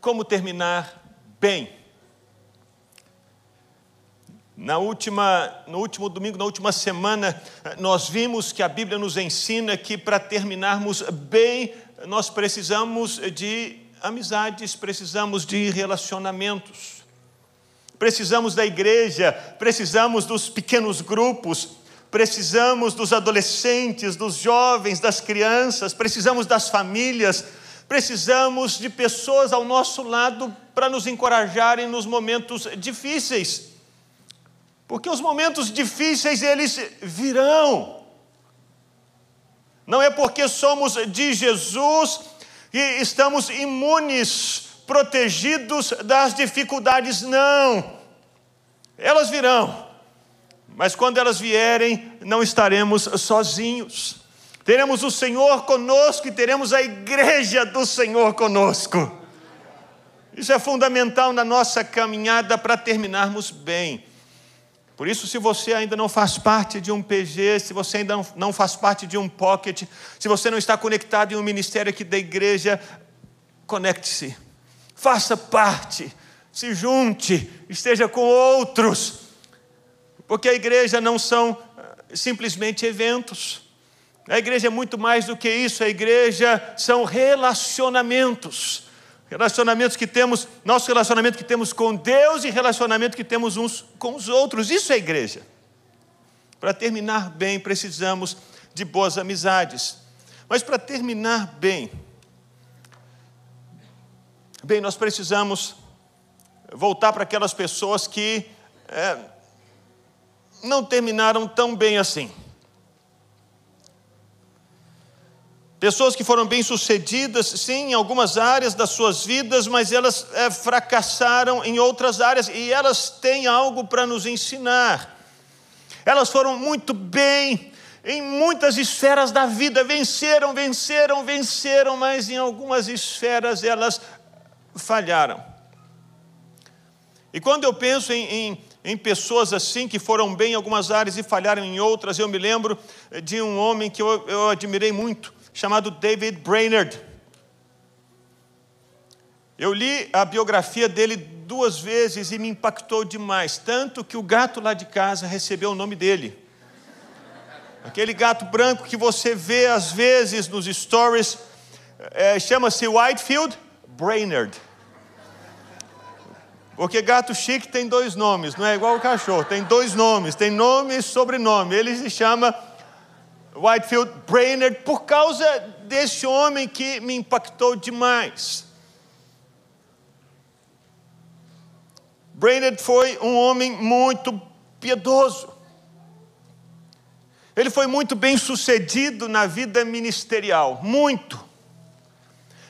como terminar bem. Na última, no último domingo, na última semana, nós vimos que a Bíblia nos ensina que para terminarmos bem, nós precisamos de amizades, precisamos de relacionamentos. Precisamos da igreja, precisamos dos pequenos grupos, precisamos dos adolescentes, dos jovens, das crianças, precisamos das famílias, precisamos de pessoas ao nosso lado para nos encorajarem nos momentos difíceis. Porque os momentos difíceis eles virão. Não é porque somos de Jesus que estamos imunes, protegidos das dificuldades, não. Elas virão. Mas quando elas vierem, não estaremos sozinhos. Teremos o Senhor conosco e teremos a igreja do Senhor conosco. Isso é fundamental na nossa caminhada para terminarmos bem. Por isso, se você ainda não faz parte de um PG, se você ainda não faz parte de um pocket, se você não está conectado em um ministério aqui da igreja, conecte-se, faça parte, se junte, esteja com outros, porque a igreja não são ah, simplesmente eventos. A igreja é muito mais do que isso, a igreja são relacionamentos. Relacionamentos que temos, nosso relacionamento que temos com Deus e relacionamento que temos uns com os outros. Isso é igreja. Para terminar bem, precisamos de boas amizades. Mas para terminar bem, bem, nós precisamos voltar para aquelas pessoas que é, não terminaram tão bem assim. Pessoas que foram bem-sucedidas, sim, em algumas áreas das suas vidas, mas elas é, fracassaram em outras áreas e elas têm algo para nos ensinar. Elas foram muito bem em muitas esferas da vida, venceram, venceram, venceram, mas em algumas esferas elas falharam. E quando eu penso em, em em pessoas assim que foram bem em algumas áreas e falharam em outras. Eu me lembro de um homem que eu, eu admirei muito, chamado David Brainerd. Eu li a biografia dele duas vezes e me impactou demais, tanto que o gato lá de casa recebeu o nome dele. Aquele gato branco que você vê às vezes nos stories, é, chama-se Whitefield Brainerd. Porque gato chique tem dois nomes, não é igual o cachorro, tem dois nomes, tem nome e sobrenome. Ele se chama Whitefield Brainerd por causa desse homem que me impactou demais. Brainerd foi um homem muito piedoso. Ele foi muito bem sucedido na vida ministerial, muito.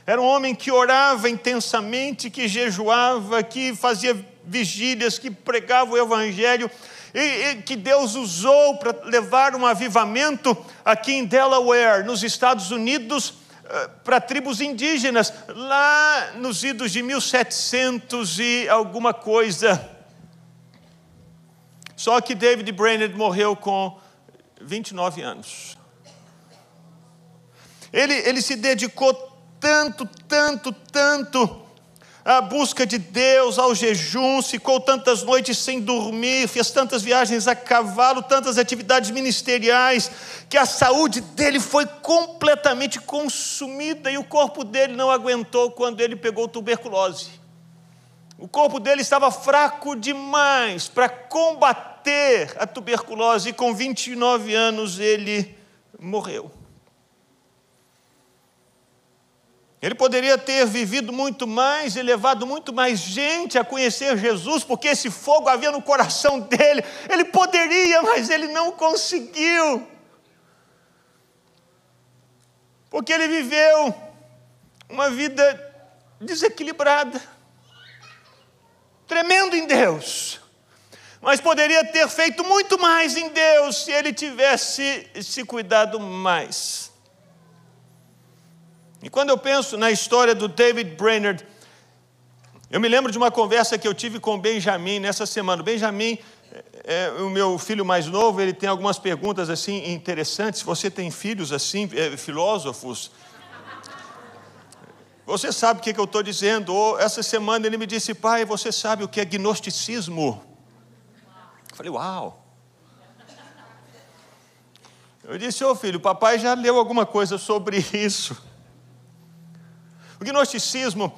Era um homem que orava intensamente, que jejuava, que fazia vigílias, que pregava o Evangelho, e, e que Deus usou para levar um avivamento aqui em Delaware, nos Estados Unidos, eh, para tribos indígenas, lá nos idos de 1700 e alguma coisa. Só que David Brainerd morreu com 29 anos. Ele, ele se dedicou tanto, tanto, tanto à busca de Deus, ao jejum, ficou tantas noites sem dormir, fez tantas viagens a cavalo, tantas atividades ministeriais, que a saúde dele foi completamente consumida e o corpo dele não aguentou quando ele pegou tuberculose. O corpo dele estava fraco demais para combater a tuberculose e com 29 anos ele morreu. Ele poderia ter vivido muito mais e levado muito mais gente a conhecer Jesus, porque esse fogo havia no coração dele. Ele poderia, mas ele não conseguiu. Porque ele viveu uma vida desequilibrada, tremendo em Deus, mas poderia ter feito muito mais em Deus se ele tivesse se cuidado mais. E quando eu penso na história do David Brainerd, eu me lembro de uma conversa que eu tive com o Benjamin nessa semana. O Benjamin é, é o meu filho mais novo, ele tem algumas perguntas assim interessantes. Você tem filhos assim, é, filósofos? você sabe o que eu estou dizendo. essa semana ele me disse, pai, você sabe o que é gnosticismo? Eu falei, uau. Eu disse, ô oh, filho, papai já leu alguma coisa sobre isso. O gnosticismo,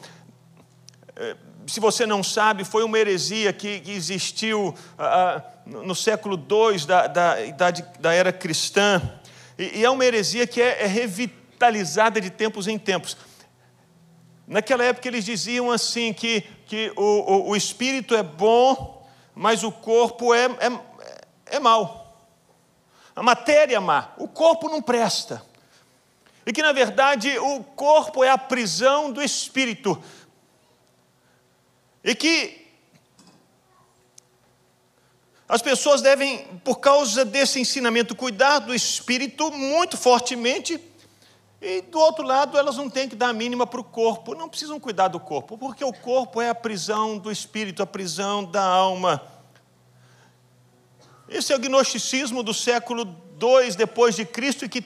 eh, se você não sabe, foi uma heresia que, existiu ah, ah no século II da, da, idade, da era cristã. E, e é uma heresia que é, é revitalizada de tempos em tempos. Naquela época eles diziam assim que, que o, o, o espírito é bom, mas o corpo é, é, é mau. A matéria é má, o corpo não presta. E que na verdade o corpo é a prisão do espírito. E que as pessoas devem, por causa desse ensinamento, cuidar do espírito muito fortemente e do outro lado, elas não têm que dar a mínima para o corpo, não precisam cuidar do corpo, porque o corpo é a prisão do espírito, a prisão da alma. Esse é o gnosticismo do século II depois de Cristo e que,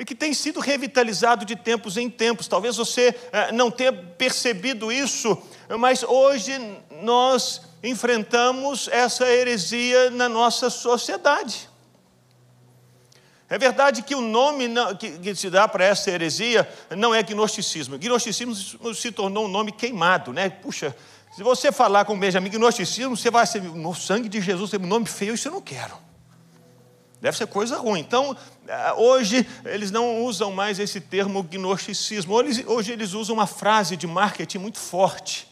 e que tem sido revitalizado de tempos em tempos. Talvez você eh, não tenha percebido isso, mas hoje nós enfrentamos essa heresia na nossa sociedade. É verdade que o nome que, se dá para essa heresia não é gnosticismo. Gnosticismo se tornou um nome queimado, né? Puxa, se você falar com Benjamin gnosticismo, você vai ser, no sangue de Jesus tem um nome feio, isso eu não quero. Deve ser coisa ruim. Então, hoje, eles não usam mais esse termo gnosticismo. Hoje, eles usam uma frase de marketing muito forte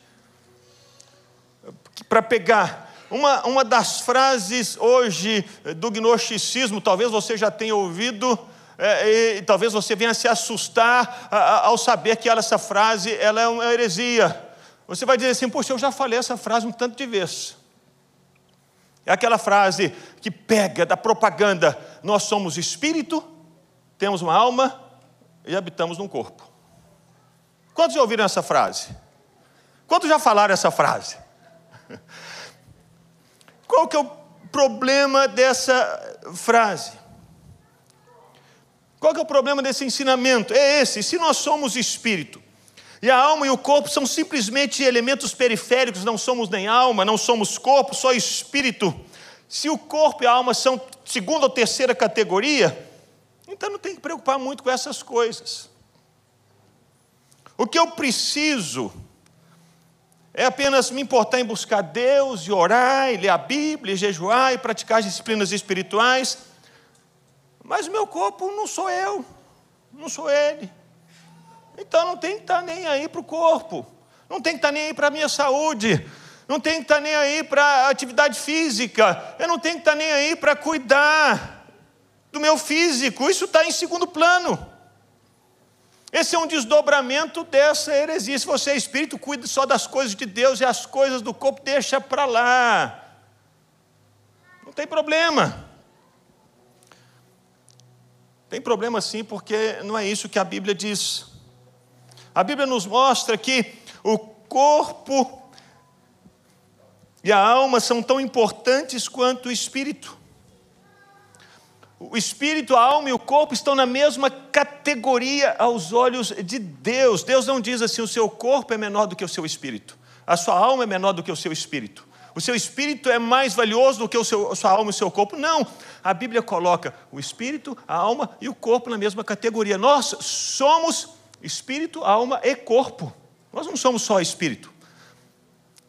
para pegar uma, uma das frases hoje do gnosticismo, talvez você já tenha ouvido, é, e talvez você venha se assustar ao saber que ela, essa frase ela é uma heresia. Você vai dizer assim, poxa, eu já falei essa frase um tanto de vezes. É aquela frase que pega da propaganda: nós somos espírito, temos uma alma e habitamos num corpo. Quantos já ouviram essa frase? Quantos já falaram essa frase? Qual que é o problema dessa frase? Qual que é o problema desse ensinamento? É esse: se nós somos espírito, e a alma e o corpo são simplesmente elementos periféricos, não somos nem alma, não somos corpo, só espírito. Se o corpo e a alma são segunda ou terceira categoria, então não tem que preocupar muito com essas coisas. O que eu preciso é apenas me importar em buscar Deus e orar, e ler a Bíblia, e jejuar e praticar as disciplinas espirituais. Mas o meu corpo não sou eu, não sou ele. Então não tem que estar nem aí para o corpo, não tem que estar nem aí para a minha saúde, não tem que estar nem aí para atividade física, eu não tenho que estar nem aí para cuidar do meu físico, isso está em segundo plano. Esse é um desdobramento dessa heresia. Se você é espírito, cuide só das coisas de Deus e as coisas do corpo deixa para lá. Não tem problema. Tem problema sim, porque não é isso que a Bíblia diz. A Bíblia nos mostra que o corpo e a alma são tão importantes quanto o espírito. O espírito, a alma e o corpo estão na mesma categoria aos olhos de Deus. Deus não diz assim: o seu corpo é menor do que o seu espírito, a sua alma é menor do que o seu espírito. O seu espírito é mais valioso do que o seu, a sua alma e o seu corpo. Não. A Bíblia coloca o espírito, a alma e o corpo na mesma categoria. Nós somos espírito, alma e corpo. Nós não somos só espírito.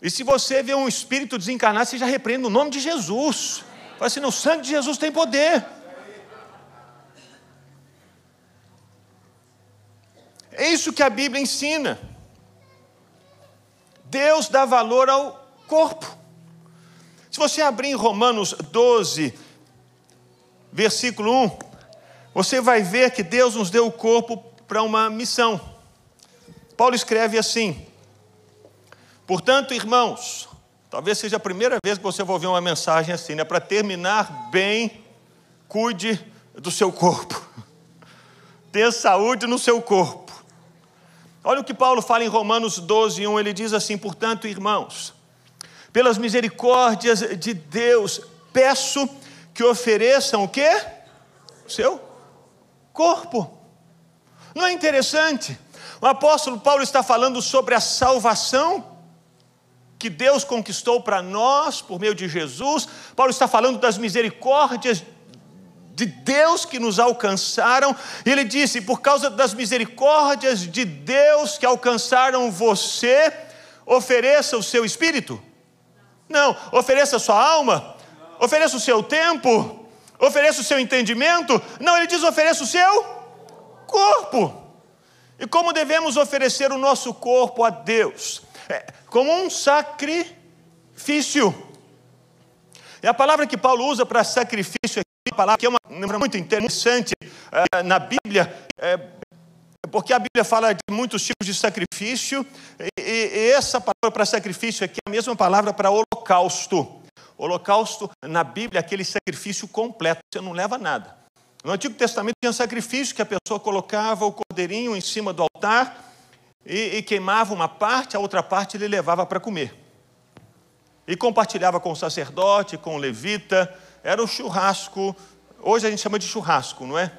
E se você vê um espírito desencarnado, você já repreende no nome de Jesus. Fala assim: o sangue de Jesus tem poder. É isso que a Bíblia ensina. Deus dá valor ao corpo. Se você abrir em Romanos 12, versículo 1, você vai ver que Deus nos deu o corpo para uma missão. Paulo escreve assim: Portanto, irmãos, talvez seja a primeira vez que você vai ouvir uma mensagem assim, né? Para terminar bem, cuide do seu corpo. Tenha saúde no seu corpo. Olha o que Paulo fala em Romanos 12, 1, ele diz assim: portanto, irmãos, pelas misericórdias de Deus, peço que ofereçam o quê? O seu corpo. Não é interessante? O apóstolo Paulo está falando sobre a salvação que Deus conquistou para nós por meio de Jesus. Paulo está falando das misericórdias de Deus que nos alcançaram. Ele disse: por causa das misericórdias de Deus que alcançaram você, ofereça o seu espírito. Não, ofereça a sua alma, ofereça o seu tempo, ofereça o seu entendimento. Não, ele diz: ofereça o seu corpo. E como devemos oferecer o nosso corpo a Deus? É, como um sacrifício. E a palavra que Paulo usa para sacrifício aqui, a palavra que é uma muito interessante uh, na Bíblia, é, porque a Bíblia fala de muitos tipos de sacrifício, e, e essa palavra para sacrifício aqui é a mesma palavra para holocausto. Holocausto na Bíblia é aquele sacrifício completo, você não leva nada. No Antigo Testamento tinha sacrifício que a pessoa colocava o cordeirinho em cima do altar e, e queimava uma parte, a outra parte ele levava para comer. E compartilhava com o sacerdote, com o levita, era o churrasco, hoje a gente chama de churrasco, não é?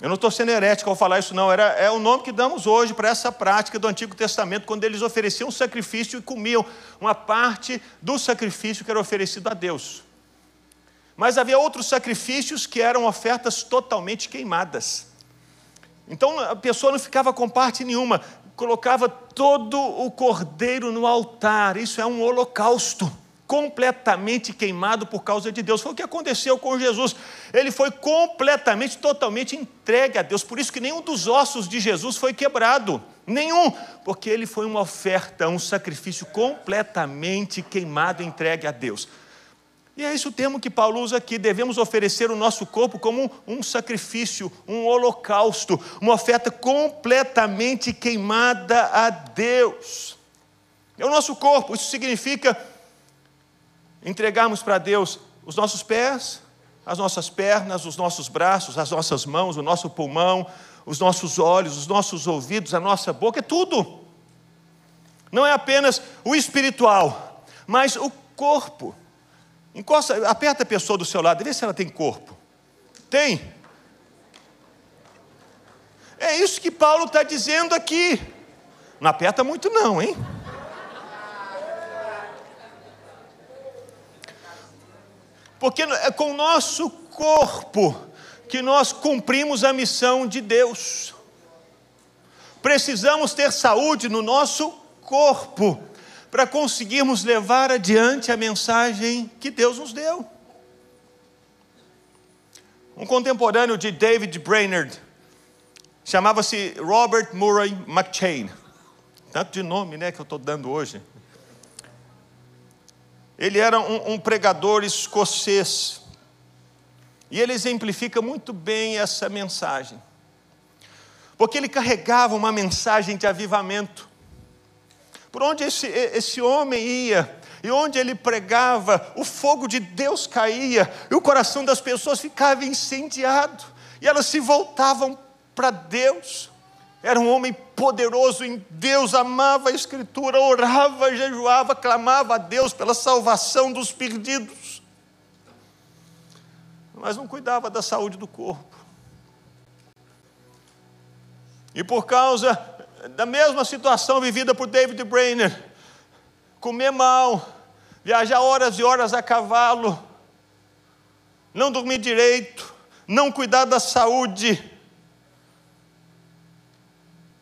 Eu não estou sendo herético ao falar isso, não. Era, é o nome que damos hoje para essa prática do Antigo Testamento, quando eles ofereciam sacrifício e comiam uma parte do sacrifício que era oferecido a Deus. Mas havia outros sacrifícios que eram ofertas totalmente queimadas. Então a pessoa não ficava com parte nenhuma, colocava todo o cordeiro no altar. Isso é um holocausto completamente queimado por causa de Deus. Foi o que aconteceu com Jesus. Ele foi completamente, totalmente entregue a Deus. Por isso que nenhum dos ossos de Jesus foi quebrado. Nenhum, porque ele foi uma oferta, um sacrifício completamente queimado, entregue a Deus. E é esse o termo que Paulo usa aqui. Devemos oferecer o nosso corpo como um sacrifício, um holocausto, uma oferta completamente queimada a Deus. É o nosso corpo, isso significa entregarmos para Deus os nossos pés, as nossas pernas, os nossos braços, as nossas mãos, o nosso pulmão, os nossos olhos, os nossos ouvidos, a nossa boca, é tudo. Não é apenas o espiritual, mas o corpo. Encosta, aperta a pessoa do seu lado e vê se ela tem corpo. Tem. É isso que Paulo está dizendo aqui. Não aperta muito, não, hein? Porque é com o nosso corpo que nós cumprimos a missão de Deus. Precisamos ter saúde no nosso corpo para conseguirmos levar adiante a mensagem que Deus nos deu. Um contemporâneo de David Brainerd chamava-se Robert Murray McChain. Tanto de nome né, que eu estou dando hoje. Ele era um, um pregador escocês. E ele exemplifica muito bem essa mensagem. Porque ele carregava uma mensagem de avivamento. Por onde esse, esse homem ia, e onde ele pregava, o fogo de Deus caía, e o coração das pessoas ficava incendiado, e elas se voltavam para Deus. Era um homem poderoso em Deus, amava a Escritura, orava, jejuava, clamava a Deus pela salvação dos perdidos, mas não cuidava da saúde do corpo. E por causa da mesma situação vivida por David Brainer, comer mal, viajar horas e horas a cavalo, não dormir direito, não cuidar da saúde.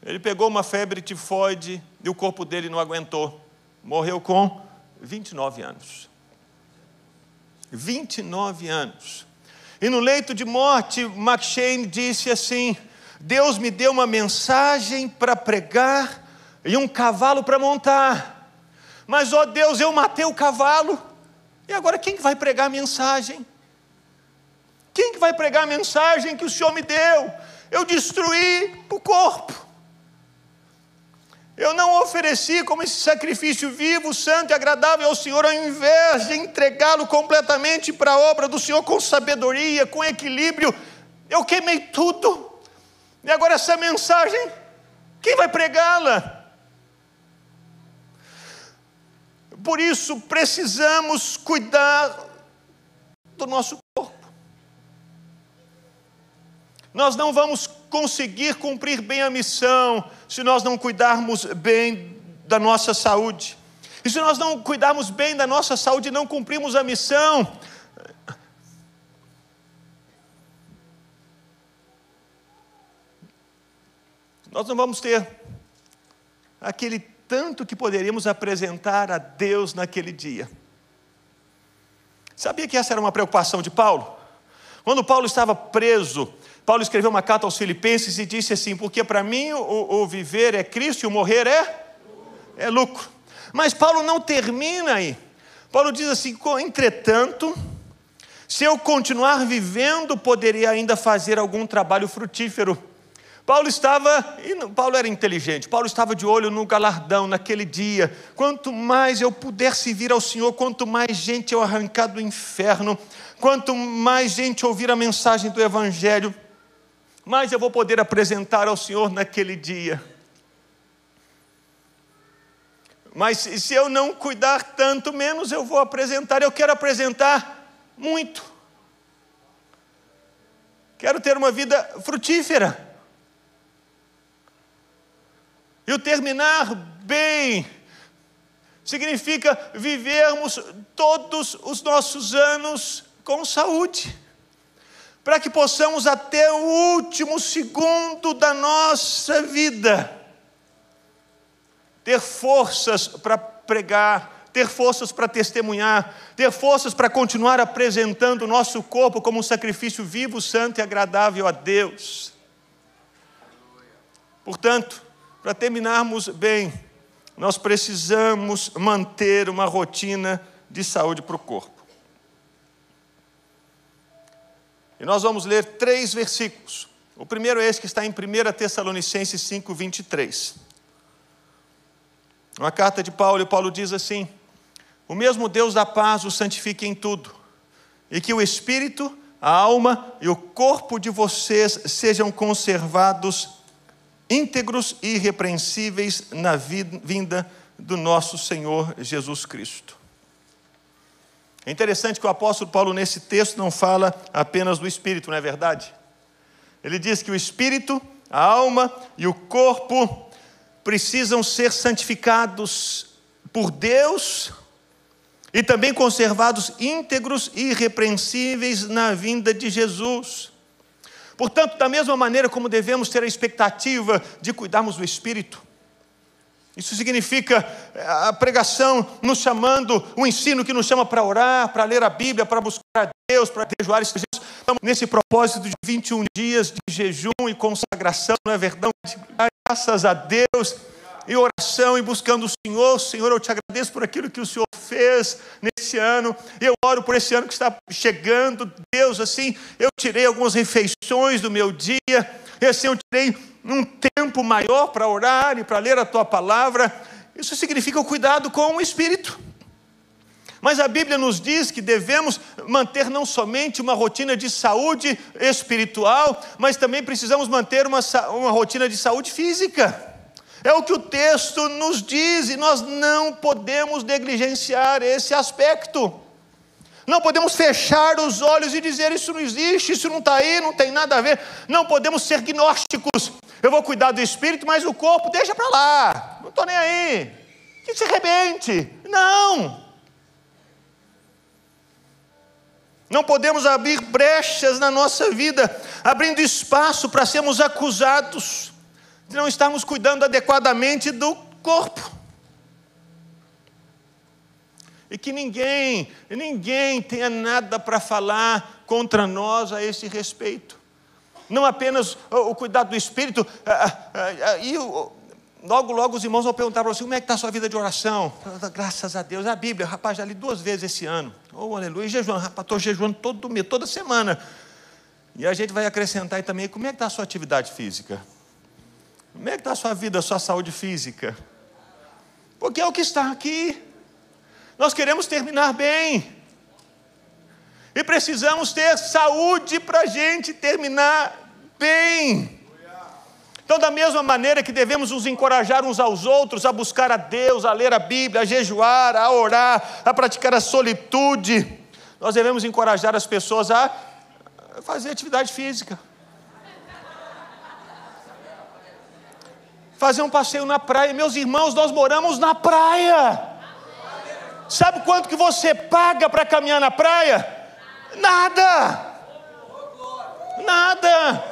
Ele pegou uma febre tifoide e o corpo dele não aguentou. Morreu com 29 anos. 29 anos. E no leito de morte, McShane disse assim: Deus me deu uma mensagem para pregar e um cavalo para montar. Mas, ó Deus, eu matei o cavalo. E agora quem vai pregar a mensagem? Quem que vai pregar a mensagem que o Senhor me deu? Eu destruí o corpo. Eu não ofereci como esse sacrifício vivo, santo e agradável ao Senhor, ao invés de entregá-lo completamente para a obra do Senhor com sabedoria, com equilíbrio, eu queimei tudo. E agora essa mensagem, quem vai pregá-la? Por isso precisamos cuidar do nosso corpo. nós não vamos conseguir cumprir bem a missão se nós não cuidarmos bem da nossa saúde. E se nós não cuidarmos bem da nossa saúde e não cumprirmos a missão, nós não vamos ter aquele tanto que poderíamos apresentar a Deus naquele dia. Sabia que essa era uma preocupação de Paulo? Quando Paulo estava preso, Paulo escreveu uma carta aos Filipenses e disse assim: Porque para mim o, o, viver é Cristo e o morrer é, é lucro. Mas Paulo não termina aí. Paulo diz assim: Entretanto, se eu continuar vivendo, poderia ainda fazer algum trabalho frutífero. Paulo estava, Paulo era inteligente, Paulo estava de olho no galardão naquele dia. Quanto mais eu puder servir ao Senhor, quanto mais gente eu arrancar do inferno, quanto mais gente ouvir a mensagem do Evangelho, mais eu vou poder apresentar ao Senhor naquele dia. Mas se eu não cuidar tanto, menos eu vou apresentar. Eu quero apresentar muito. Quero ter uma vida frutífera. E o terminar bem significa vivermos todos os nossos anos com saúde para que possamos até o último segundo da nossa vida ter forças para pregar, ter forças para testemunhar, ter forças para continuar apresentando o nosso corpo como um sacrifício vivo, santo e agradável a Deus. Portanto, para terminarmos bem, nós precisamos manter uma rotina de saúde para o corpo. E nós vamos ler três versículos. O primeiro é esse que está em 1 Tessalonicenses 5, 23. Uma carta de Paulo, e Paulo diz assim: O mesmo Deus da paz o santifique em tudo, e que o espírito, a alma e o corpo de vocês sejam conservados íntegros e irrepreensíveis na vinda do nosso Senhor Jesus Cristo. É interessante que o apóstolo Paulo, nesse texto, não fala apenas do espírito, não é verdade? Ele diz que o espírito, a alma e o corpo precisam ser santificados por Deus e também conservados íntegros e irrepreensíveis na vinda de Jesus. Portanto, da mesma maneira como devemos ter a expectativa de cuidarmos do espírito, isso significa eh, a pregação nos chamando, o ensino que nos chama para orar, para ler a Bíblia, para buscar a Deus, para jejuar. Estamos nesse propósito de 21 dias de jejum e consagração, não é verdade? Graças a Deus, e oração e buscando o Senhor. Senhor, eu te agradeço por aquilo que o Senhor fez nesse ano. Eu oro por esse ano que está chegando. Deus, assim, eu tirei algumas refeições do meu dia, e assim eu tirei um tempo maior para orar e para ler a tua palavra. Isso significa o cuidado com o espírito. Mas a Bíblia nos diz que devemos manter não somente uma rotina de saúde espiritual, mas também precisamos manter uma, uma rotina de saúde física. É o que o texto nos diz e nós não podemos negligenciar esse aspecto. Não podemos fechar os olhos e dizer isso não existe, isso não está aí, não tem nada a ver. Não podemos ser gnósticos. Eu vou cuidar do espírito, mas o corpo deixa para lá. Não estou nem aí. Que se arrebente. Não. Não podemos abrir brechas na nossa vida, abrindo espaço para sermos acusados de não estarmos cuidando adequadamente do corpo e que ninguém, ninguém tenha nada para falar contra nós a esse respeito. Não apenas o cuidado do espírito, e logo, logo os irmãos vão perguntar para você: como é que está a sua vida de oração? Graças a Deus, a Bíblia, rapaz, já li duas vezes esse ano. Oh, aleluia, e jejuando, rapaz, estou jejuando todo mês, toda semana. E a gente vai acrescentar aí também: como é que está a sua atividade física? Como é que está a sua vida, a sua saúde física? Porque é o que está aqui. Nós queremos terminar bem. E precisamos ter saúde para a gente terminar bem. Então, da mesma maneira que devemos nos encorajar uns aos outros a buscar a Deus, a ler a Bíblia, a jejuar, a orar, a praticar a solitude, nós devemos encorajar as pessoas a fazer atividade física. Fazer um passeio na praia. Meus irmãos, nós moramos na praia. Sabe quanto que você paga para caminhar na praia? Nada. Nada.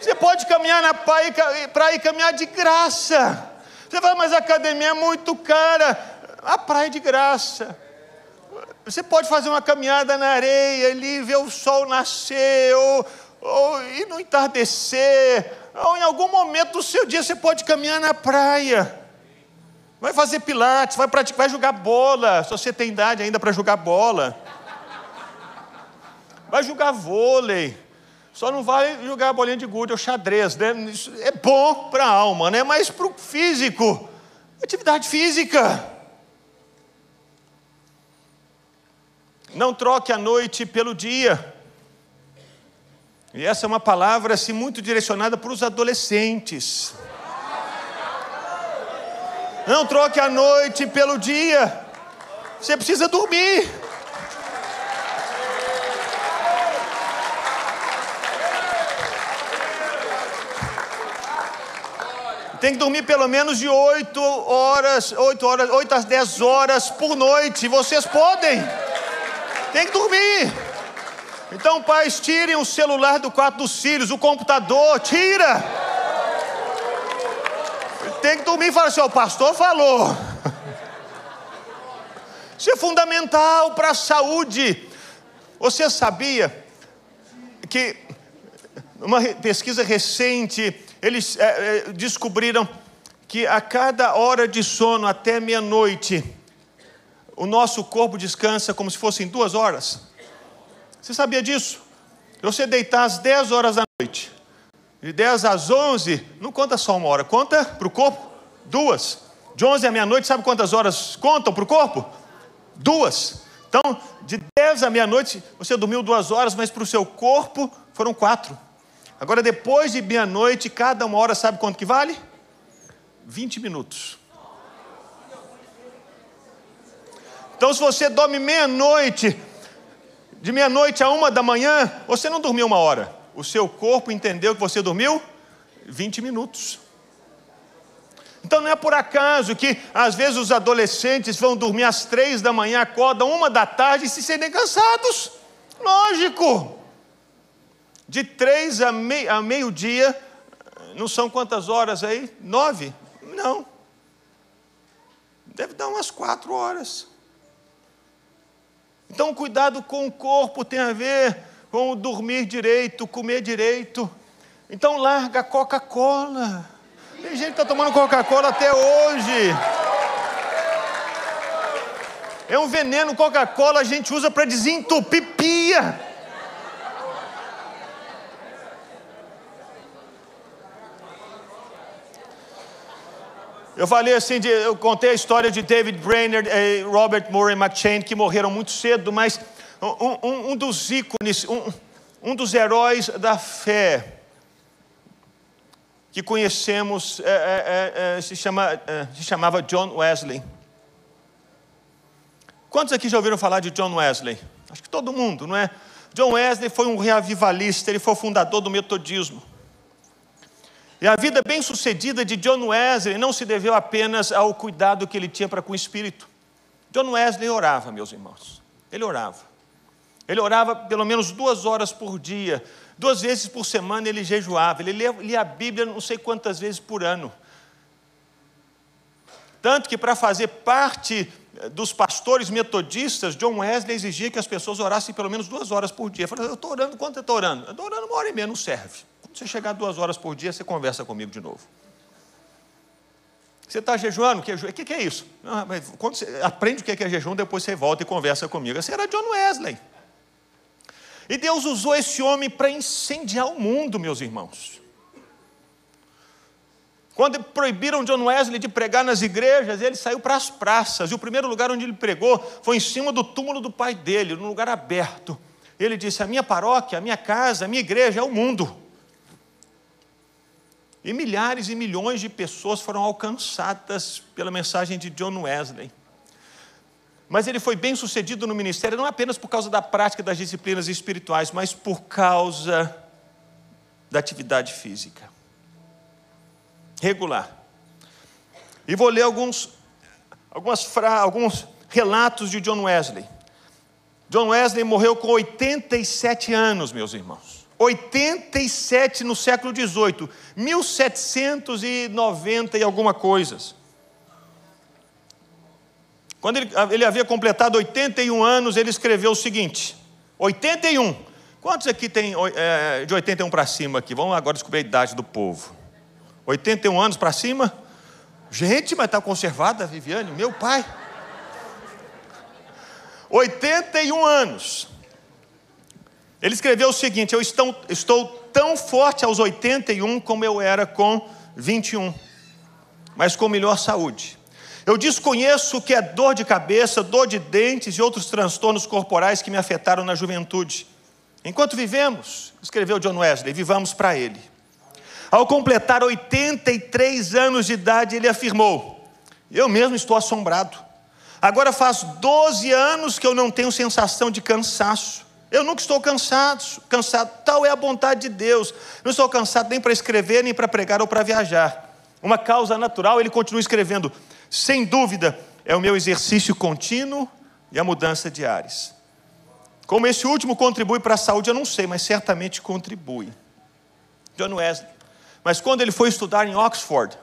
Você pode caminhar na praia, praia e caminhar de graça. Você fala, mas a academia é muito cara. A praia é de graça. Você pode fazer uma caminhada na areia ali, ver o sol nascer, ou, ou ir no entardecer, ou em algum momento do seu dia você pode caminhar na praia. Vai fazer pilates, vai praticar, vai jogar bola, se você tem idade ainda para jogar bola. Vai jogar vôlei. Só não vai jogar bolinha de gude ou xadrez, né? Isso é bom para a alma, né? Mas para o físico, atividade física. Não troque a noite pelo dia. E essa é uma palavra assim muito direcionada para os adolescentes. Não troque a noite pelo dia. Você precisa dormir. Tem que dormir pelo menos de 8 horas, 8 horas, 8 às 10 horas por noite. Vocês podem. Tem que dormir. Então, pais, tirem o celular do quarto dos filhos, o computador, tira. Tem que dormir e falar assim: o pastor falou. Isso é fundamental para a saúde. Você sabia que uma pesquisa recente eles é, é, descobriram que a cada hora de sono até meia-noite, o nosso corpo descansa como se fossem duas horas. Você sabia disso? Você deitar às 10 horas da noite, de 10 às 11, não conta só uma hora, conta para o corpo duas. De 11 à meia-noite, sabe quantas horas contam para o corpo? Duas. Então, de 10 à meia-noite, você dormiu duas horas, mas para o seu corpo foram quatro. Agora, depois de meia-noite, cada uma hora, sabe quanto que vale? 20 minutos. Então, se você dorme meia-noite, de meia-noite a uma da manhã, você não dormiu uma hora. O seu corpo entendeu que você dormiu 20 minutos. Então não é por acaso que às vezes os adolescentes vão dormir às três da manhã, acordam uma da tarde e se sentem cansados. Lógico. De três a, mei, a meio-dia, não são quantas horas aí? Nove? Não. Deve dar umas quatro horas. Então, cuidado com o corpo tem a ver com dormir direito, comer direito. Então, larga a Coca-Cola. Tem gente que está tomando Coca-Cola até hoje. É um veneno Coca-Cola, a gente usa para desentupir pia. Eu falei assim, de, eu contei a história de David Brainerd e Robert Murray McChain, que morreram muito cedo, mas um, um, um dos ícones, um, um, dos heróis da fé que conhecemos é, é, é, se, chama, é, se chamava John Wesley. Quantos aqui já ouviram falar de John Wesley? Acho que todo mundo, não é? John Wesley foi um reavivalista, ele foi o fundador do metodismo. E a vida bem-sucedida de John Wesley não se deveu apenas ao cuidado que ele tinha para com o espírito. John Wesley orava, meus irmãos. Ele orava. Ele orava pelo menos duas horas por dia. Duas vezes por semana ele jejuava. Ele lia, a Bíblia não sei quantas vezes por ano. Tanto que para fazer parte eh, dos pastores metodistas, John Wesley exigia que as pessoas orassem pelo menos duas horas por dia. Eu falei, eu estou orando, quanto eu estou orando? Eu estou orando uma hora e meia, não serve. Você chegar duas horas por dia, você conversa comigo de novo. Você está jejuando? O que, que, é isso? Não, quando você aprende o que é jejum, depois você volta e conversa comigo. Esse era John Wesley. E Deus usou esse homem para incendiar o mundo, meus irmãos. Quando proibiram John Wesley de pregar nas igrejas, ele saiu para as praças. E o primeiro lugar onde ele pregou foi em cima do túmulo do pai dele, num lugar aberto. Ele disse: A minha paróquia, a minha casa, a minha igreja é o mundo. E milhares e milhões de pessoas foram alcançadas pela mensagem de John Wesley. Mas ele foi bem sucedido no ministério não apenas por causa da prática das disciplinas espirituais, mas por causa da atividade física regular. E vou ler alguns, algumas fra... alguns relatos de John Wesley. John Wesley morreu com 87 anos, meus irmãos. 87 no século 18, 1790 e alguma coisas. Quando ele, ele havia completado 81 anos, ele escreveu o seguinte: 81. Quantos aqui tem é, de 81 para cima aqui? Vamos agora descobrir a idade do povo. 81 anos para cima? Gente, mas está conservada, Viviane? Meu pai. 81 anos. Ele escreveu o seguinte: Eu estou, estou tão forte aos 81 como eu era com 21, mas com melhor saúde. Eu desconheço o que é dor de cabeça, dor de dentes e outros transtornos corporais que me afetaram na juventude. Enquanto vivemos, escreveu John Wesley, vivamos para Ele. Ao completar 83 anos de idade, ele afirmou: Eu mesmo estou assombrado. Agora faz 12 anos que eu não tenho sensação de cansaço. Eu nunca estou cansado, cansado. Tal é a vontade de Deus. Não estou cansado nem para escrever, nem para pregar ou para viajar. Uma causa natural, ele continua escrevendo. Sem dúvida, é o meu exercício contínuo e a mudança de ares. Como esse último contribui para a saúde, eu não sei, mas certamente contribui. John Wesley. Mas quando ele foi estudar em Oxford,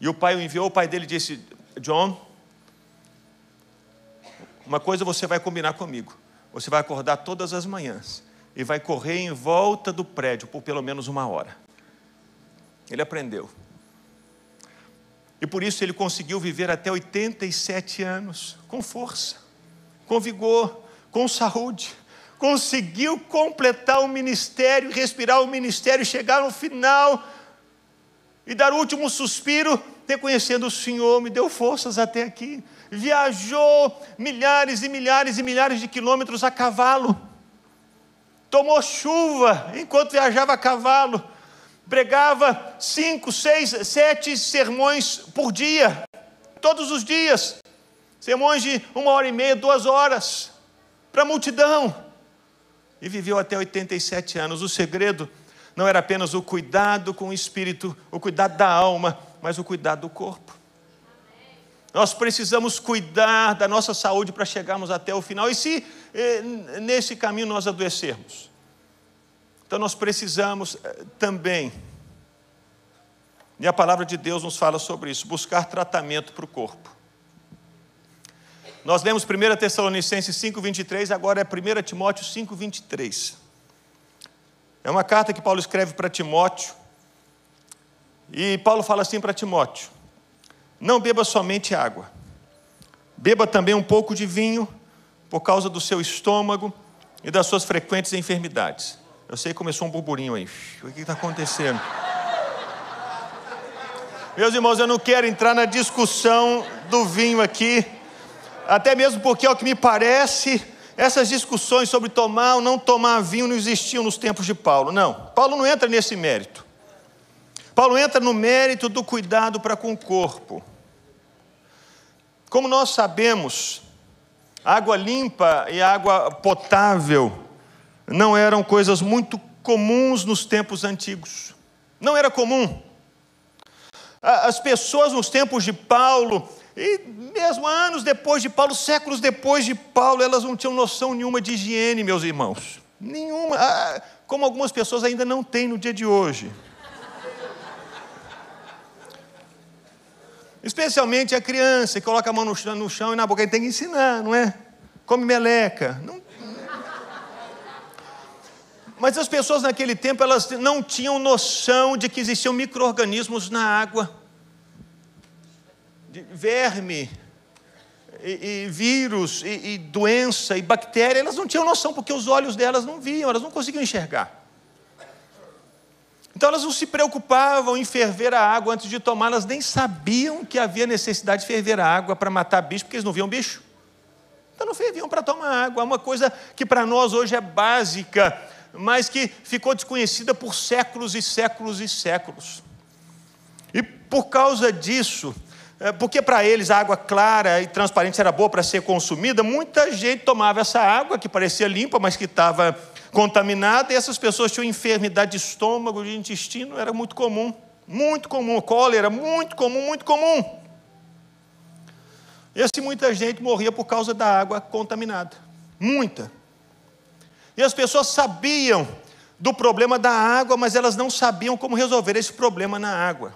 e o pai o enviou, o pai dele disse: John, uma coisa você vai combinar comigo. Você vai acordar todas as manhãs e vai correr em volta do prédio por pelo menos uma hora. Ele aprendeu. E por isso ele conseguiu viver até 87 anos, com força, com vigor, com saúde. Conseguiu completar o ministério, respirar o ministério, chegar no final e dar o último suspiro, reconhecendo o Senhor, me deu forças até aqui. Viajou milhares e milhares e milhares de quilômetros a cavalo. Tomou chuva enquanto viajava a cavalo. Pregava cinco, seis, sete sermões por dia, todos os dias. Sermões de uma hora e meia, duas horas, para a multidão. E viveu até 87 anos. O segredo não era apenas o cuidado com o espírito, o cuidado da alma, mas o cuidado do corpo. Nós precisamos cuidar da nossa saúde para chegarmos até o final. E se eh, nesse caminho nós adoecermos? Então nós precisamos eh, também, e a palavra de Deus nos fala sobre isso, buscar tratamento para o corpo. Nós lemos 1 Tessalonicenses 5,23, agora é 1 Timóteo 5,23. É uma carta que Paulo escreve para Timóteo. E Paulo fala assim para Timóteo: Não beba somente água, beba também um pouco de vinho, por causa do seu estômago e das suas frequentes enfermidades. Eu sei que começou um burburinho aí. O que está acontecendo? Meus irmãos, eu não quero entrar na discussão do vinho aqui, até mesmo porque, ao que me parece, essas discussões sobre tomar ou não tomar vinho não existiam nos tempos de Paulo. Não, Paulo não entra nesse mérito. Paulo entra no mérito do cuidado para com o corpo. Como nós sabemos, água limpa e água potável não eram coisas muito comuns nos tempos antigos. Não era comum. As pessoas nos tempos de Paulo e mesmo anos depois de Paulo, séculos depois de Paulo, elas não tinham noção nenhuma de higiene, meus irmãos. Nenhuma. Ah, como algumas pessoas ainda não têm no dia de hoje. Especialmente a criança que coloca a mão no chão, no chão e na boca. Ele tem que ensinar, não é? Come meleca. Não... Mas as pessoas naquele tempo elas não tinham noção de que existiam micro-organismos na água de verme, e, e vírus, e, e, doença, e bactéria, elas não tinham noção, porque os olhos delas não viam, elas não conseguiam enxergar. Então elas não se preocupavam em ferver a água antes de tomar, elas nem sabiam que havia necessidade de ferver a água para matar bicho, porque eles não viam bicho. Então não ferviam para tomar água, é uma coisa que para nós hoje é básica, mas que ficou desconhecida por séculos e séculos e séculos. E por causa disso, é, porque para eles a água clara e transparente era boa para ser consumida, muita gente tomava essa água que parecia limpa, mas que estava contaminada, e essas pessoas tinham enfermidade de estômago, de intestino, era muito comum, muito comum, cólera, muito comum, muito comum. E assim muita gente morria por causa da água contaminada. Muita. E as pessoas sabiam do problema da água, mas elas não sabiam como resolver esse problema na água.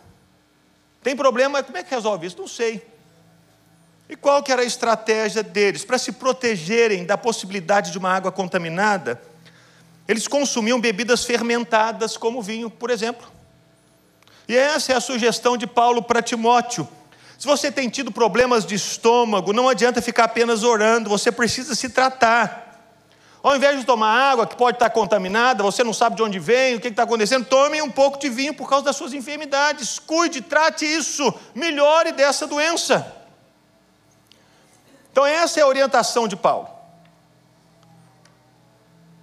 Tem problema, como é que resolve isso? Não sei. E qual que era a estratégia deles? Para se protegerem da possibilidade de uma água contaminada, eles consumiam bebidas fermentadas, como vinho, por exemplo. E essa é a sugestão de Paulo para Timóteo. Se você tem tido problemas de estômago, não adianta ficar apenas orando, você precisa se tratar. Ao invés de tomar água que pode estar contaminada, você não sabe de onde vem, o que está acontecendo, tome um pouco de vinho por causa das suas enfermidades. Cuide, trate isso, melhore dessa doença. Então, essa é a orientação de Paulo.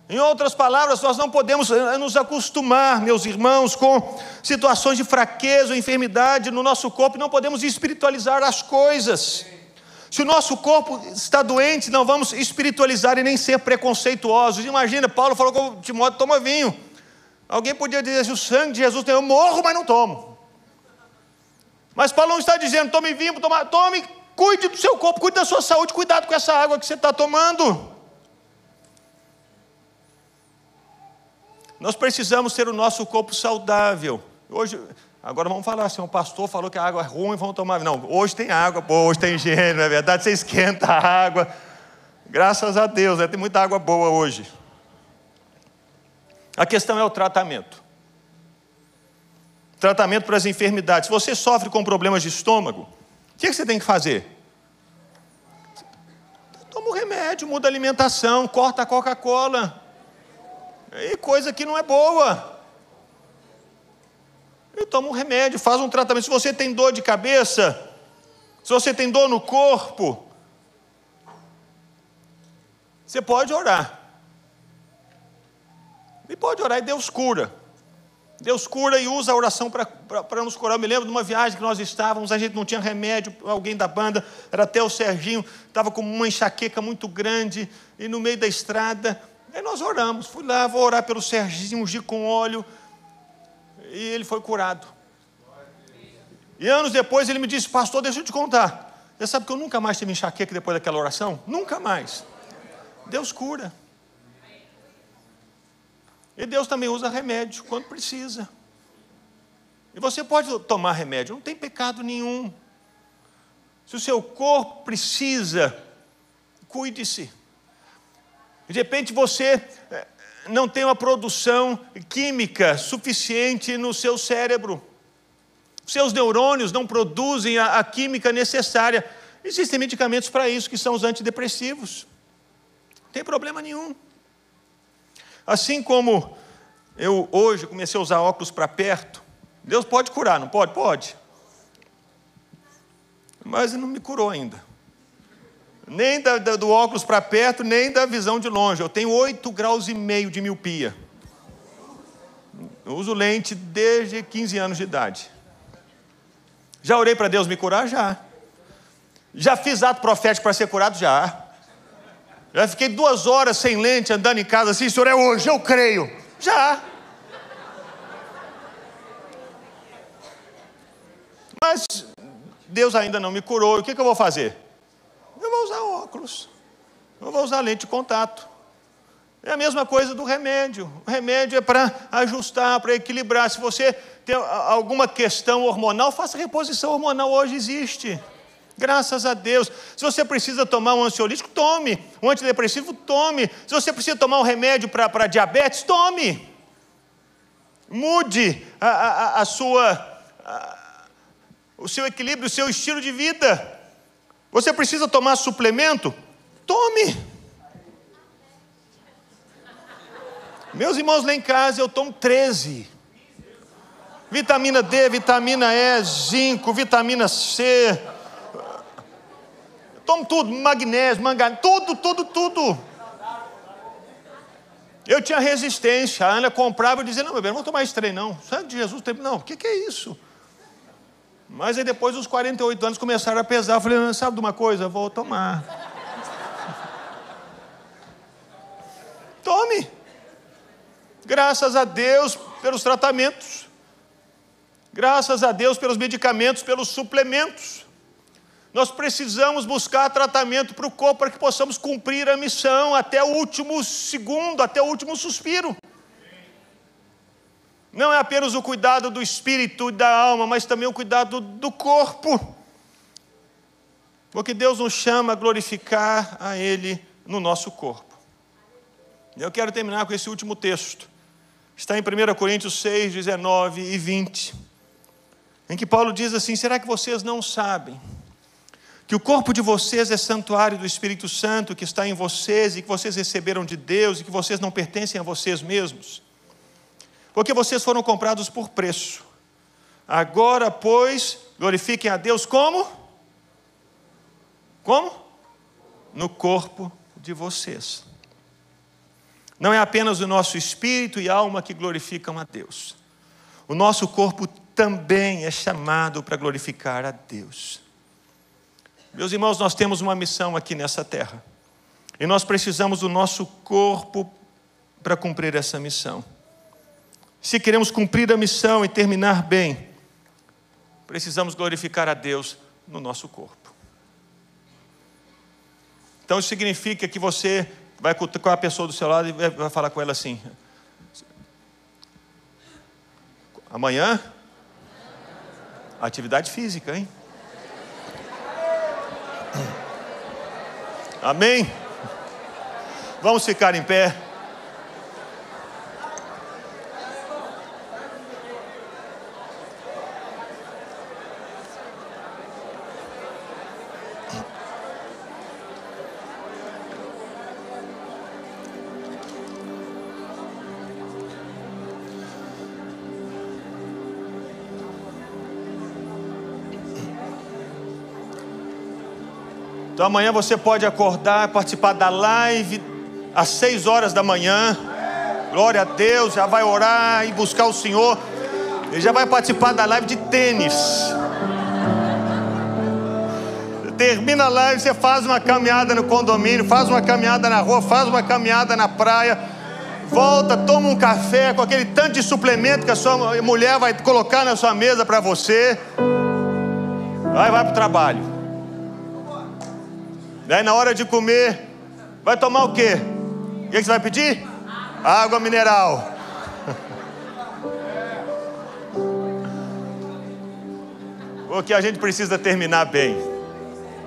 Em outras palavras, nós não podemos eh, nos acostumar, meus irmãos, com situações de fraqueza ou enfermidade no nosso corpo, não podemos espiritualizar as coisas. Se o nosso corpo está doente, não vamos espiritualizar e nem ser preconceituosos. Imagina, Paulo falou com Timóteo: toma vinho. Alguém podia dizer assim: o sangue de Jesus tem, eu morro, mas não tomo. Mas Paulo não está dizendo: tome vinho, tome, tome, cuide do seu corpo, cuide da sua saúde, cuidado com essa água que você está tomando. Nós precisamos ter o nosso corpo saudável. Hoje, agora vamos falar assim: o pastor falou que a água é ruim, vamos tomar. Não, hoje tem água boa, hoje tem não é verdade? Você esquenta a água. Graças a Deus, né? tem muita água boa hoje. A questão é o tratamento. Tratamento para as enfermidades. Se você sofre com problemas de estômago, o que você tem que fazer? Toma um remédio, muda a alimentação, corta a Coca-Cola. E coisa que não é boa. E toma um remédio, faz um tratamento. Se você tem dor de cabeça, se você tem dor no corpo, você pode orar. E pode orar e Deus cura. Deus cura e usa a oração para nos curar. Eu me lembro de uma viagem que nós estávamos, a gente não tinha remédio, alguém da banda, era até o Serginho, estava com uma enxaqueca muito grande, e no meio da estrada, Aí nós oramos, fui lá, vou orar pelo Serginho, ungir com óleo, e ele foi curado. E anos depois ele me disse, pastor, deixa eu te contar. Você sabe que eu nunca mais tive enxaqueca depois daquela oração? Nunca mais. Deus cura. E Deus também usa remédio quando precisa. E você pode tomar remédio, não tem pecado nenhum. Se o seu corpo precisa, cuide-se. De repente você eh, não tem uma produção química suficiente no seu cérebro. Seus neurônios não produzem a, a química necessária. Existem medicamentos para isso, que são os antidepressivos. Não tem problema nenhum. Assim como eu hoje comecei a usar óculos para perto, Deus pode curar, não pode? Pode. Mas não me curou ainda nem da, da, do óculos para perto, nem da visão de longe. Eu tenho 8 graus e meio de miopia. Eu uso lente desde 15 anos de idade. Já orei para Deus me curar? Já. Já fiz ato profético para ser curado? Já. Já fiquei duas horas sem lente andando em casa assim, senhor, é hoje, eu creio. Já. Mas Deus ainda não me curou, o que, que eu vou fazer? Óculos, eu vou usar lente de contato. É a mesma coisa do remédio. O remédio é para ajustar, para equilibrar. Se você tem alguma questão hormonal, faça reposição hormonal. Hoje existe. Graças a Deus. Se você precisa tomar um ansiolítico, tome. Um antidepressivo, tome. Se você precisa tomar um remédio para, para diabetes, tome. Mude a, a, a sua, a, o seu equilíbrio, o seu estilo de vida. Você precisa tomar suplemento? Tome. Meus irmãos, lá em casa eu tomo 13. Vitamina D, vitamina E, zinco, vitamina C. tomo tudo, magnésio, manganês, tudo, tudo, tudo. Eu tinha resistência. A Ana comprava e dizia: Não, meu bem, não vou tomar esse trem, não. Sangue de Jesus, não. O que, que é isso? Mas aí depois dos 48 anos começaram a pesar. Eu falei, ah, sabe de uma coisa? Vou tomar. Tome. Graças a Deus pelos tratamentos. Graças a Deus pelos medicamentos, pelos suplementos. Nós precisamos buscar tratamento para o corpo para que possamos cumprir a missão até o último segundo, até o último suspiro. Não é apenas o cuidado do espírito e da alma, mas também o cuidado do corpo. Porque Deus nos chama a glorificar a Ele no nosso corpo. Eu quero terminar com esse último texto. Está em 1 Coríntios 6, 19 e 20, em que Paulo diz assim: Será que vocês não sabem que o corpo de vocês é santuário do Espírito Santo que está em vocês e que vocês receberam de Deus e que vocês não pertencem a vocês mesmos? Porque vocês foram comprados por preço. Agora, pois, glorifiquem a Deus como? Como? No corpo de vocês. Não é apenas o nosso espírito e alma que glorificam a Deus. O nosso corpo também é chamado para glorificar a Deus. Meus irmãos, nós temos uma missão aqui nessa terra. E nós precisamos do nosso corpo para cumprir essa missão. Se queremos cumprir a missão e terminar bem, precisamos glorificar a Deus no nosso corpo. Então isso significa que você vai com a pessoa do seu lado e vai falar com ela assim: amanhã, atividade física, hein? Amém? Vamos ficar em pé. Então amanhã você pode acordar, participar da live às seis horas da manhã. Glória a Deus, já vai orar e buscar o Senhor. Ele já vai participar da live de tênis. Termina a live, você faz uma caminhada no condomínio, faz uma caminhada na rua, faz uma caminhada na praia. Volta, toma um café com aquele tanto de suplemento que a sua mulher vai colocar na sua mesa para você. Vai, vai para o trabalho. Daí na hora de comer, vai tomar o quê? O que você vai pedir? Água mineral. Porque a gente precisa terminar bem.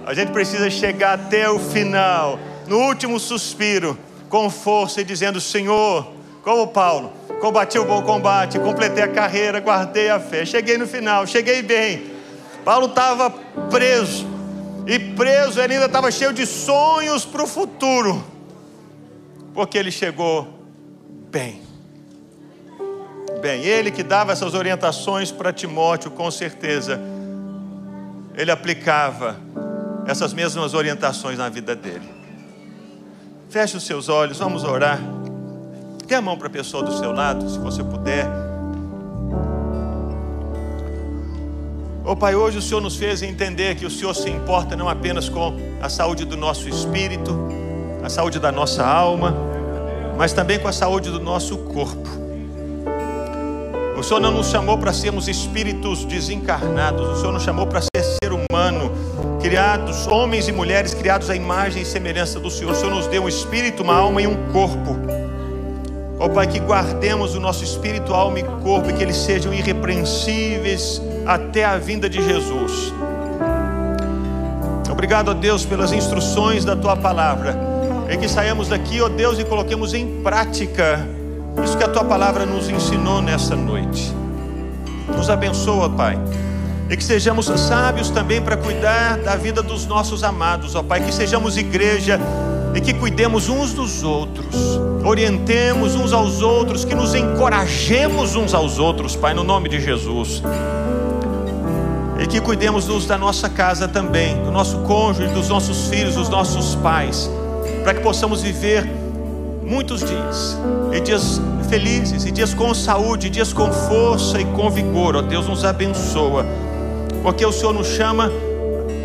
A gente precisa chegar até o final, no último suspiro, com força e dizendo: Senhor, como Paulo, combati o bom combate, completei a carreira, guardei a fé. Cheguei no final, cheguei bem. Paulo estava preso, e preso, ele ainda estava cheio de sonhos para o futuro, porque ele chegou bem. Bem, ele que dava essas orientações para Timóteo, com certeza, ele aplicava essas mesmas orientações na vida dele. Feche os seus olhos, vamos orar. Dê a mão para a pessoa do seu lado, se você puder. Oh Pai, hoje o Senhor nos fez entender que o Senhor se importa não apenas com a saúde do nosso espírito, a saúde da nossa alma, mas também com a saúde do nosso corpo. O Senhor não nos chamou para sermos espíritos desencarnados, o Senhor nos chamou para ser ser humano, criados, homens e mulheres criados à imagem e semelhança do Senhor. O Senhor nos deu um espírito, uma alma e um corpo. Oh, Pai, que guardemos o nosso espírito, alma e corpo, e que eles sejam irrepreensíveis até a vinda de Jesus. Obrigado, ó Deus, pelas instruções da tua palavra. E que saímos daqui, ó Deus, e coloquemos em prática isso que a tua palavra nos ensinou nessa noite. Nos abençoa, Pai. E que sejamos sábios também para cuidar da vida dos nossos amados, ó Pai. Que sejamos igreja e que cuidemos uns dos outros, orientemos uns aos outros, que nos encorajemos uns aos outros, Pai, no nome de Jesus que cuidemos da nossa casa também, do nosso cônjuge, dos nossos filhos, dos nossos pais, para que possamos viver muitos dias, e dias felizes, e dias com saúde, dias com força e com vigor. Ó Deus nos abençoa, porque o Senhor nos chama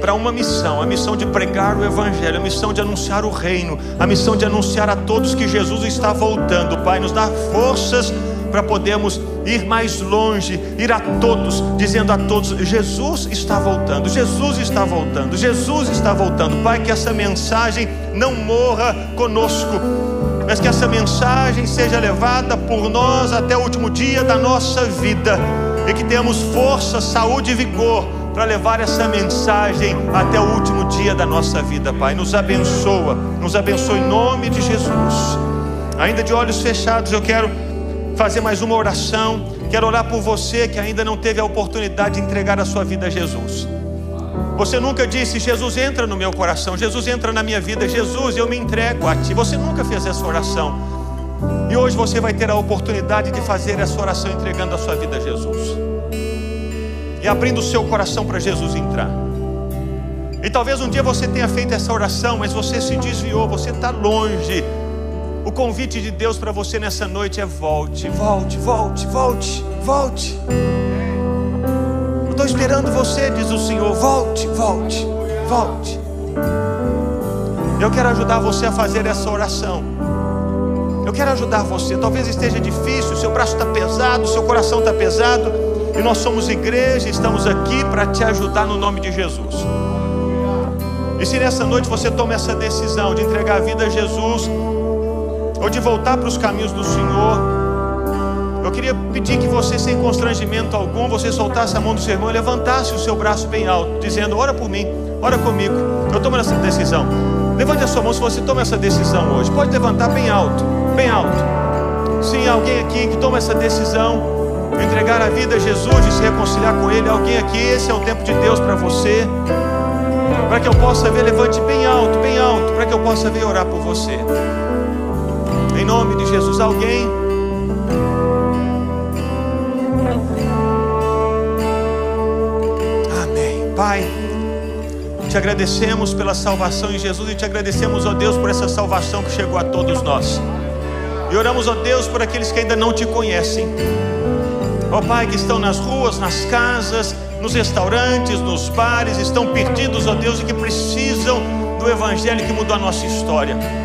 para uma missão, a missão de pregar o Evangelho, a missão de anunciar o reino, a missão de anunciar a todos que Jesus está voltando. Pai, nos dá forças para podermos ir mais longe, ir a todos, dizendo a todos: Jesus está voltando, Jesus está voltando, Jesus está voltando. Pai, que essa mensagem não morra conosco, mas que essa mensagem seja levada por nós até o último dia da nossa vida e que tenhamos força, saúde e vigor para levar essa mensagem até o último dia da nossa vida, Pai. Nos abençoa, nos abençoa em nome de Jesus. Ainda de olhos fechados, eu quero fazer mais uma oração. Quero orar por você que ainda não teve a oportunidade de entregar a sua vida a Jesus. Você nunca disse, Jesus entra no meu coração, Jesus entra na minha vida, Jesus, eu me entrego a Ti. Você nunca fez essa oração. E hoje você vai ter a oportunidade de fazer essa oração entregando a sua vida a Jesus. E abrindo o seu coração para Jesus entrar. E talvez um dia você tenha feito essa oração, mas você se desviou, você está longe o convite de Deus para você nessa noite é volte, volte, volte, volte, volte. Estou esperando você, diz o Senhor. Volte, volte, volte. Eu quero ajudar você a fazer essa oração. Eu quero ajudar você. Talvez esteja difícil, seu braço está pesado, seu coração está pesado. E nós somos igreja, estamos aqui para te ajudar no nome de Jesus. E se nessa noite você toma essa decisão de entregar a vida a Jesus, ou de voltar para os caminhos do Senhor, eu queria pedir que você, sem constrangimento algum, você soltasse a mão do seu irmão e levantasse o seu braço bem alto, dizendo: Ora por mim, ora comigo. Eu tomo essa decisão. Levante a sua mão se você toma essa decisão hoje. Pode levantar bem alto, bem alto. Sim, alguém aqui que toma essa decisão, entregar a vida a Jesus, de se reconciliar com Ele. Alguém aqui, esse é o tempo de Deus para você. Para que eu possa ver, levante bem alto, bem alto, para que eu possa ver orar por você. Em nome de Jesus, alguém. Amém. Pai, te agradecemos pela salvação em Jesus e te agradecemos, ó Deus, por essa salvação que chegou a todos nós. E oramos, ó Deus, por aqueles que ainda não te conhecem. Ó Pai, que estão nas ruas, nas casas, nos restaurantes, nos bares, estão perdidos, ó Deus, e que precisam do Evangelho que mudou a nossa história.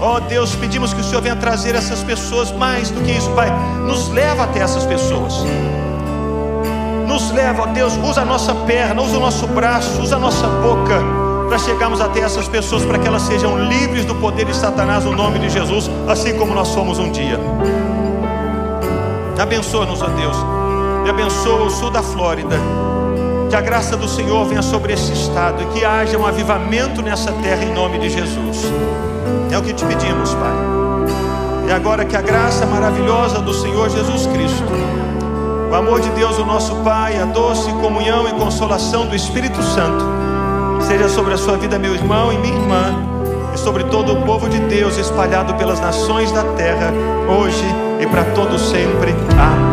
Ó oh, Deus, pedimos que o Senhor venha trazer essas pessoas mais do que isso, Pai. Nos leva até essas pessoas. Nos leva, ó Deus, usa a nossa perna, usa o nosso braço, usa a nossa boca para chegarmos até essas pessoas, para que elas sejam livres do poder de Satanás no nome de Jesus, assim como nós somos um dia. Abençoa-nos, ó Deus, e abençoa o sul da Flórida. Que a graça do Senhor venha sobre esse estado e que haja um avivamento nessa terra em nome de Jesus. É o que te pedimos, Pai. E agora que a graça maravilhosa do Senhor Jesus Cristo, o amor de Deus, o nosso Pai, a doce comunhão e consolação do Espírito Santo, seja sobre a sua vida, meu irmão e minha irmã, e sobre todo o povo de Deus espalhado pelas nações da terra, hoje e para todo sempre. Amém.